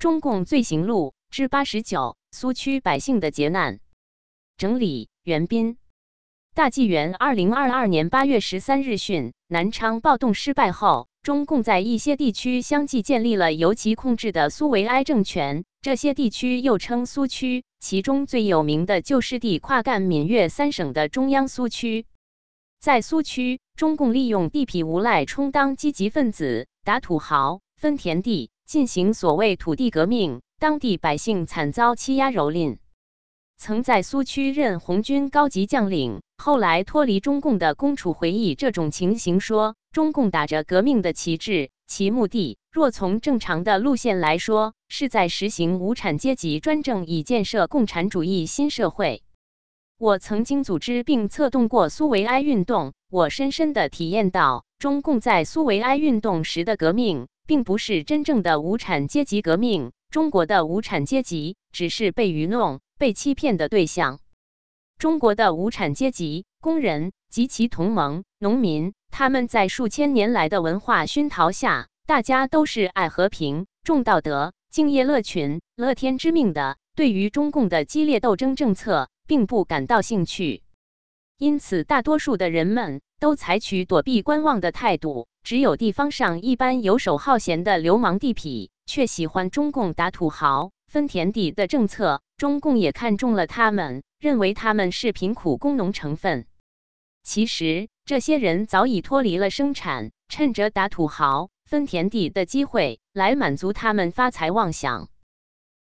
中共罪行录之八十九：苏区百姓的劫难。整理：袁斌。大纪元二零二二年八月十三日讯，南昌暴动失败后，中共在一些地区相继建立了由其控制的苏维埃政权。这些地区又称苏区，其中最有名的就是地跨赣闽粤三省的中央苏区。在苏区，中共利用地痞无赖充当积极分子，打土豪、分田地，进行所谓土地革命，当地百姓惨遭欺压蹂躏。曾在苏区任红军高级将领，后来脱离中共的龚楚回忆这种情形说：“中共打着革命的旗帜，其目的若从正常的路线来说，是在实行无产阶级专政，以建设共产主义新社会。”我曾经组织并策动过苏维埃运动，我深深地体验到，中共在苏维埃运动时的革命，并不是真正的无产阶级革命。中国的无产阶级只是被愚弄。被欺骗的对象，中国的无产阶级、工人及其同盟、农民，他们在数千年来的文化熏陶下，大家都是爱和平、重道德、敬业乐群、乐天知命的。对于中共的激烈斗争政策，并不感到兴趣，因此大多数的人们都采取躲避观望的态度。只有地方上一般游手好闲的流氓地痞，却喜欢中共打土豪。分田地的政策，中共也看中了他们，认为他们是贫苦工农成分。其实，这些人早已脱离了生产，趁着打土豪、分田地的机会来满足他们发财妄想。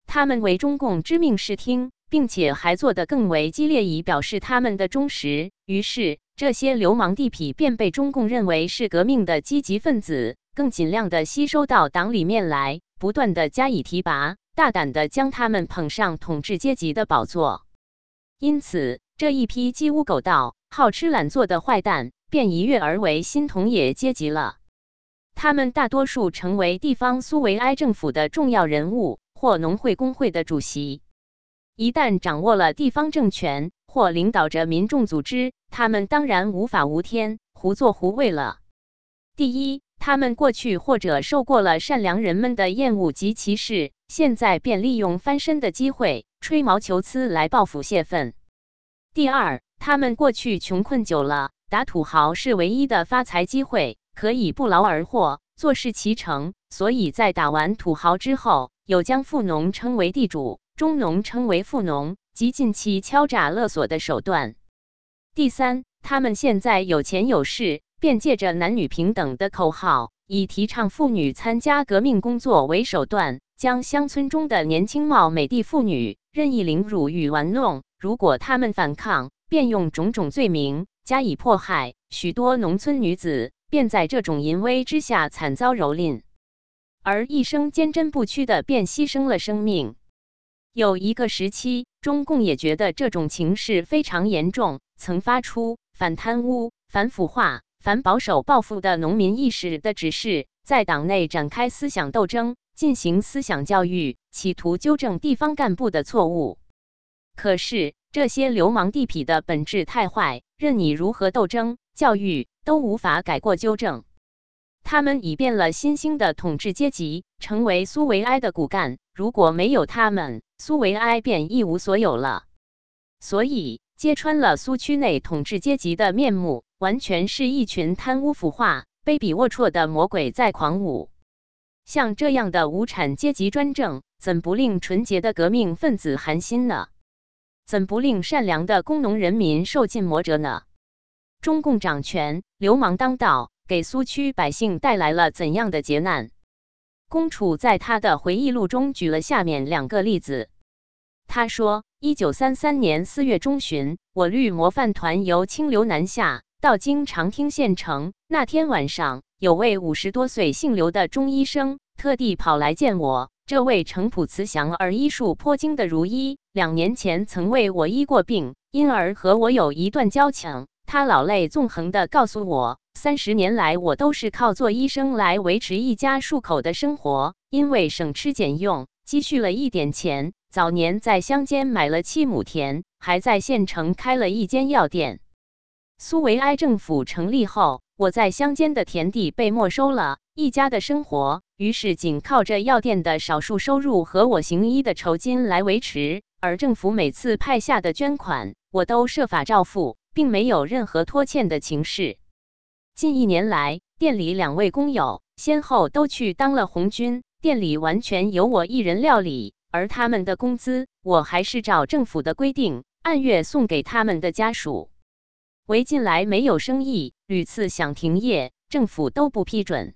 他们为中共知命视听，并且还做得更为激烈，以表示他们的忠实。于是，这些流氓地痞便被中共认为是革命的积极分子，更尽量的吸收到党里面来，不断的加以提拔。大胆的将他们捧上统治阶级的宝座，因此这一批鸡乌狗盗、好吃懒做的坏蛋便一跃而为新同野阶级了。他们大多数成为地方苏维埃政府的重要人物或农会工会的主席。一旦掌握了地方政权或领导着民众组织，他们当然无法无天、胡作胡为了。第一，他们过去或者受过了善良人们的厌恶及歧视。现在便利用翻身的机会，吹毛求疵来报复泄愤。第二，他们过去穷困久了，打土豪是唯一的发财机会，可以不劳而获，坐视其成。所以在打完土豪之后，有将富农称为地主，中农称为富农，及近期敲诈勒索的手段。第三，他们现在有钱有势，便借着男女平等的口号，以提倡妇女参加革命工作为手段。将乡村中的年轻貌美的妇女任意凌辱与玩弄，如果他们反抗，便用种种罪名加以迫害。许多农村女子便在这种淫威之下惨遭蹂躏，而一生坚贞不屈的便牺牲了生命。有一个时期，中共也觉得这种情势非常严重，曾发出反贪污、反腐化、反保守报复的农民意识的指示，在党内展开思想斗争。进行思想教育，企图纠正地方干部的错误。可是这些流氓地痞的本质太坏，任你如何斗争、教育，都无法改过纠正。他们已变了新兴的统治阶级，成为苏维埃的骨干。如果没有他们，苏维埃便一无所有了。所以，揭穿了苏区内统治阶级的面目，完全是一群贪污腐化、卑鄙龌龊的魔鬼在狂舞。像这样的无产阶级专政，怎不令纯洁的革命分子寒心呢？怎不令善良的工农人民受尽磨折呢？中共掌权，流氓当道，给苏区百姓带来了怎样的劫难？龚楚在他的回忆录中举了下面两个例子。他说，一九三三年四月中旬，我率模范团由清流南下，到经长汀县城。那天晚上。有位五十多岁姓刘的中医生特地跑来见我。这位城朴慈祥而医术颇精的如医，两年前曾为我医过病，因而和我有一段交情。他老泪纵横地告诉我，三十年来我都是靠做医生来维持一家数口的生活。因为省吃俭用，积蓄了一点钱，早年在乡间买了七亩田，还在县城开了一间药店。苏维埃政府成立后。我在乡间的田地被没收了，一家的生活于是仅靠着药店的少数收入和我行医的酬金来维持。而政府每次派下的捐款，我都设法照付，并没有任何拖欠的情势。近一年来，店里两位工友先后都去当了红军，店里完全由我一人料理，而他们的工资，我还是照政府的规定按月送给他们的家属。唯近来没有生意，屡次想停业，政府都不批准。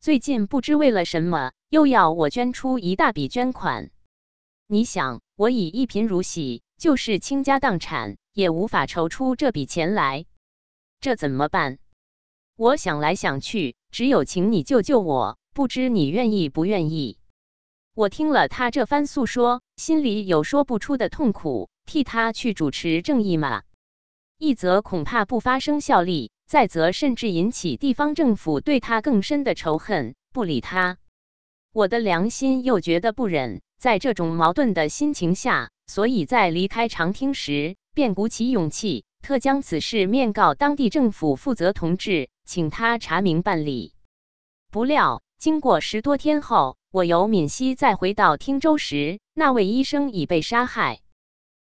最近不知为了什么，又要我捐出一大笔捐款。你想，我已一贫如洗，就是倾家荡产，也无法筹出这笔钱来，这怎么办？我想来想去，只有请你救救我，不知你愿意不愿意？我听了他这番诉说，心里有说不出的痛苦。替他去主持正义吗？一则恐怕不发生效力，再则甚至引起地方政府对他更深的仇恨，不理他。我的良心又觉得不忍，在这种矛盾的心情下，所以在离开长汀时，便鼓起勇气。特将此事面告当地政府负责同志，请他查明办理。不料经过十多天后，我由闽西再回到汀州时，那位医生已被杀害，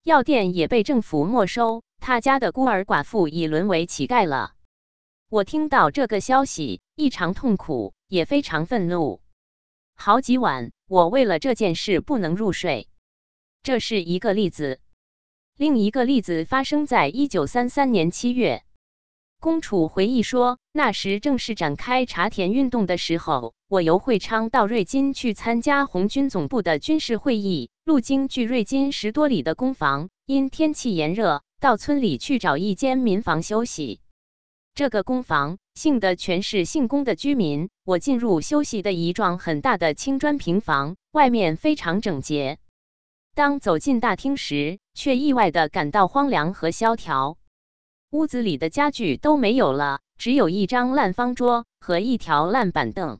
药店也被政府没收，他家的孤儿寡妇已沦为乞丐了。我听到这个消息，异常痛苦，也非常愤怒。好几晚，我为了这件事不能入睡。这是一个例子。另一个例子发生在一九三三年七月。公楚回忆说，那时正是展开茶田运动的时候，我由会昌到瑞金去参加红军总部的军事会议，路经距瑞金十多里的工房，因天气炎热，到村里去找一间民房休息。这个工房姓的全是姓龚的居民。我进入休息的一幢很大的青砖平房，外面非常整洁。当走进大厅时，却意外的感到荒凉和萧条。屋子里的家具都没有了，只有一张烂方桌和一条烂板凳。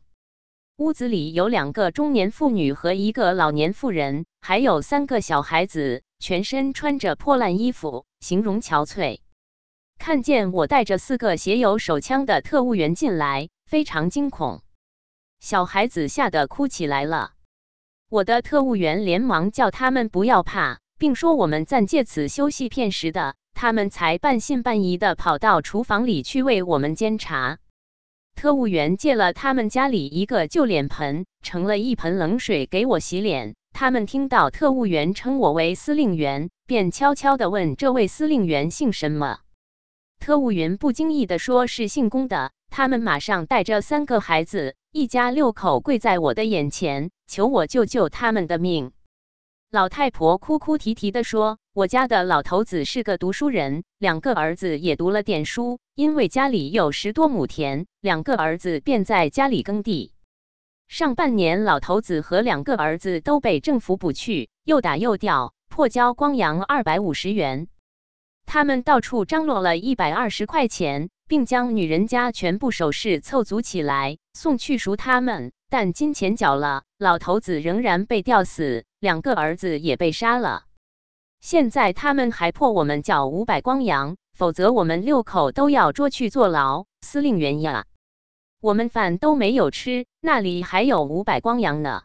屋子里有两个中年妇女和一个老年妇人，还有三个小孩子，全身穿着破烂衣服，形容憔悴。看见我带着四个携有手枪的特务员进来，非常惊恐，小孩子吓得哭起来了。我的特务员连忙叫他们不要怕，并说我们暂借此休息片时的，他们才半信半疑的跑到厨房里去为我们煎茶。特务员借了他们家里一个旧脸盆，盛了一盆冷水给我洗脸。他们听到特务员称我为司令员，便悄悄地问这位司令员姓什么。特务员不经意地说是姓龚的。他们马上带着三个孩子，一家六口跪在我的眼前。求我救救他们的命！老太婆哭哭啼啼地说：“我家的老头子是个读书人，两个儿子也读了点书。因为家里有十多亩田，两个儿子便在家里耕地。上半年，老头子和两个儿子都被政府捕去，又打又吊，破交光洋二百五十元。他们到处张罗了一百二十块钱，并将女人家全部首饰凑足起来，送去赎他们。”但金钱缴了，老头子仍然被吊死，两个儿子也被杀了。现在他们还迫我们缴五百光洋，否则我们六口都要捉去坐牢。司令员呀，我们饭都没有吃，那里还有五百光洋呢？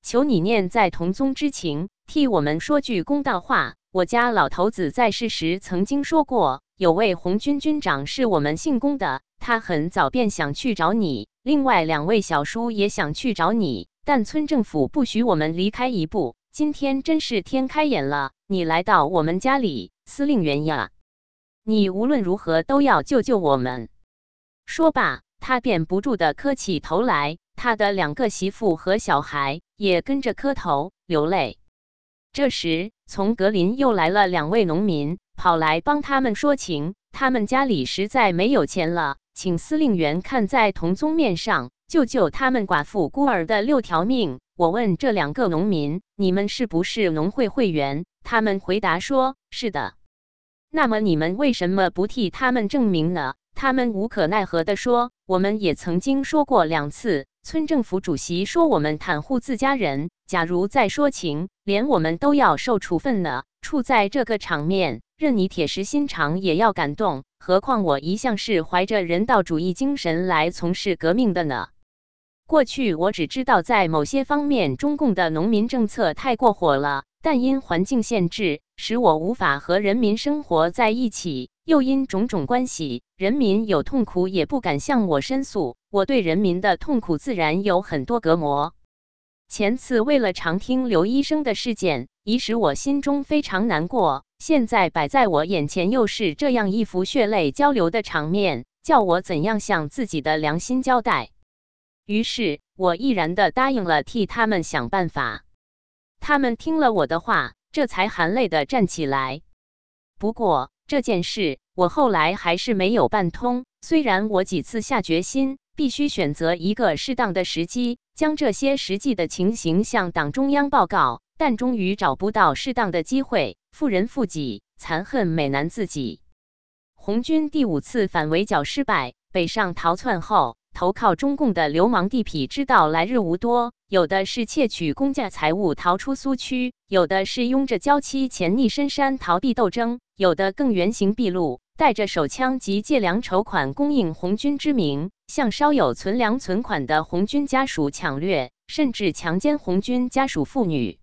求你念在同宗之情，替我们说句公道话。我家老头子在世时曾经说过，有位红军军长是我们姓龚的，他很早便想去找你。另外两位小叔也想去找你，但村政府不许我们离开一步。今天真是天开眼了，你来到我们家里，司令员呀，你无论如何都要救救我们。说罢，他便不住的磕起头来，他的两个媳妇和小孩也跟着磕头流泪。这时，从格林又来了两位农民，跑来帮他们说情，他们家里实在没有钱了。请司令员看在同宗面上，救救他们寡妇孤儿的六条命。我问这两个农民：“你们是不是农会会员？”他们回答说：“是的。”那么你们为什么不替他们证明呢？他们无可奈何地说：“我们也曾经说过两次，村政府主席说我们袒护自家人，假如再说情，连我们都要受处分呢。处在这个场面。”任你铁石心肠也要感动，何况我一向是怀着人道主义精神来从事革命的呢？过去我只知道在某些方面中共的农民政策太过火了，但因环境限制，使我无法和人民生活在一起；又因种种关系，人民有痛苦也不敢向我申诉，我对人民的痛苦自然有很多隔膜。前次为了常听刘医生的事件，已使我心中非常难过。现在摆在我眼前，又是这样一幅血泪交流的场面，叫我怎样向自己的良心交代？于是我毅然的答应了替他们想办法。他们听了我的话，这才含泪的站起来。不过这件事我后来还是没有办通。虽然我几次下决心，必须选择一个适当的时机，将这些实际的情形向党中央报告，但终于找不到适当的机会。妇人负己，残恨美男自己。红军第五次反围剿失败，北上逃窜后。投靠中共的流氓地痞知道来日无多，有的是窃取公家财物逃出苏区，有的是拥着娇妻潜匿深山逃避斗争，有的更原形毕露，带着手枪及借粮筹款供应红军之名，向稍有存粮存款的红军家属抢掠，甚至强奸红军家属妇女。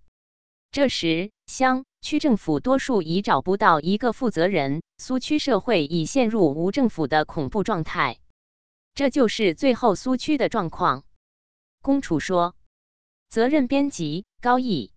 这时，乡区政府多数已找不到一个负责人，苏区社会已陷入无政府的恐怖状态。这就是最后苏区的状况。公楚说：“责任编辑高毅。”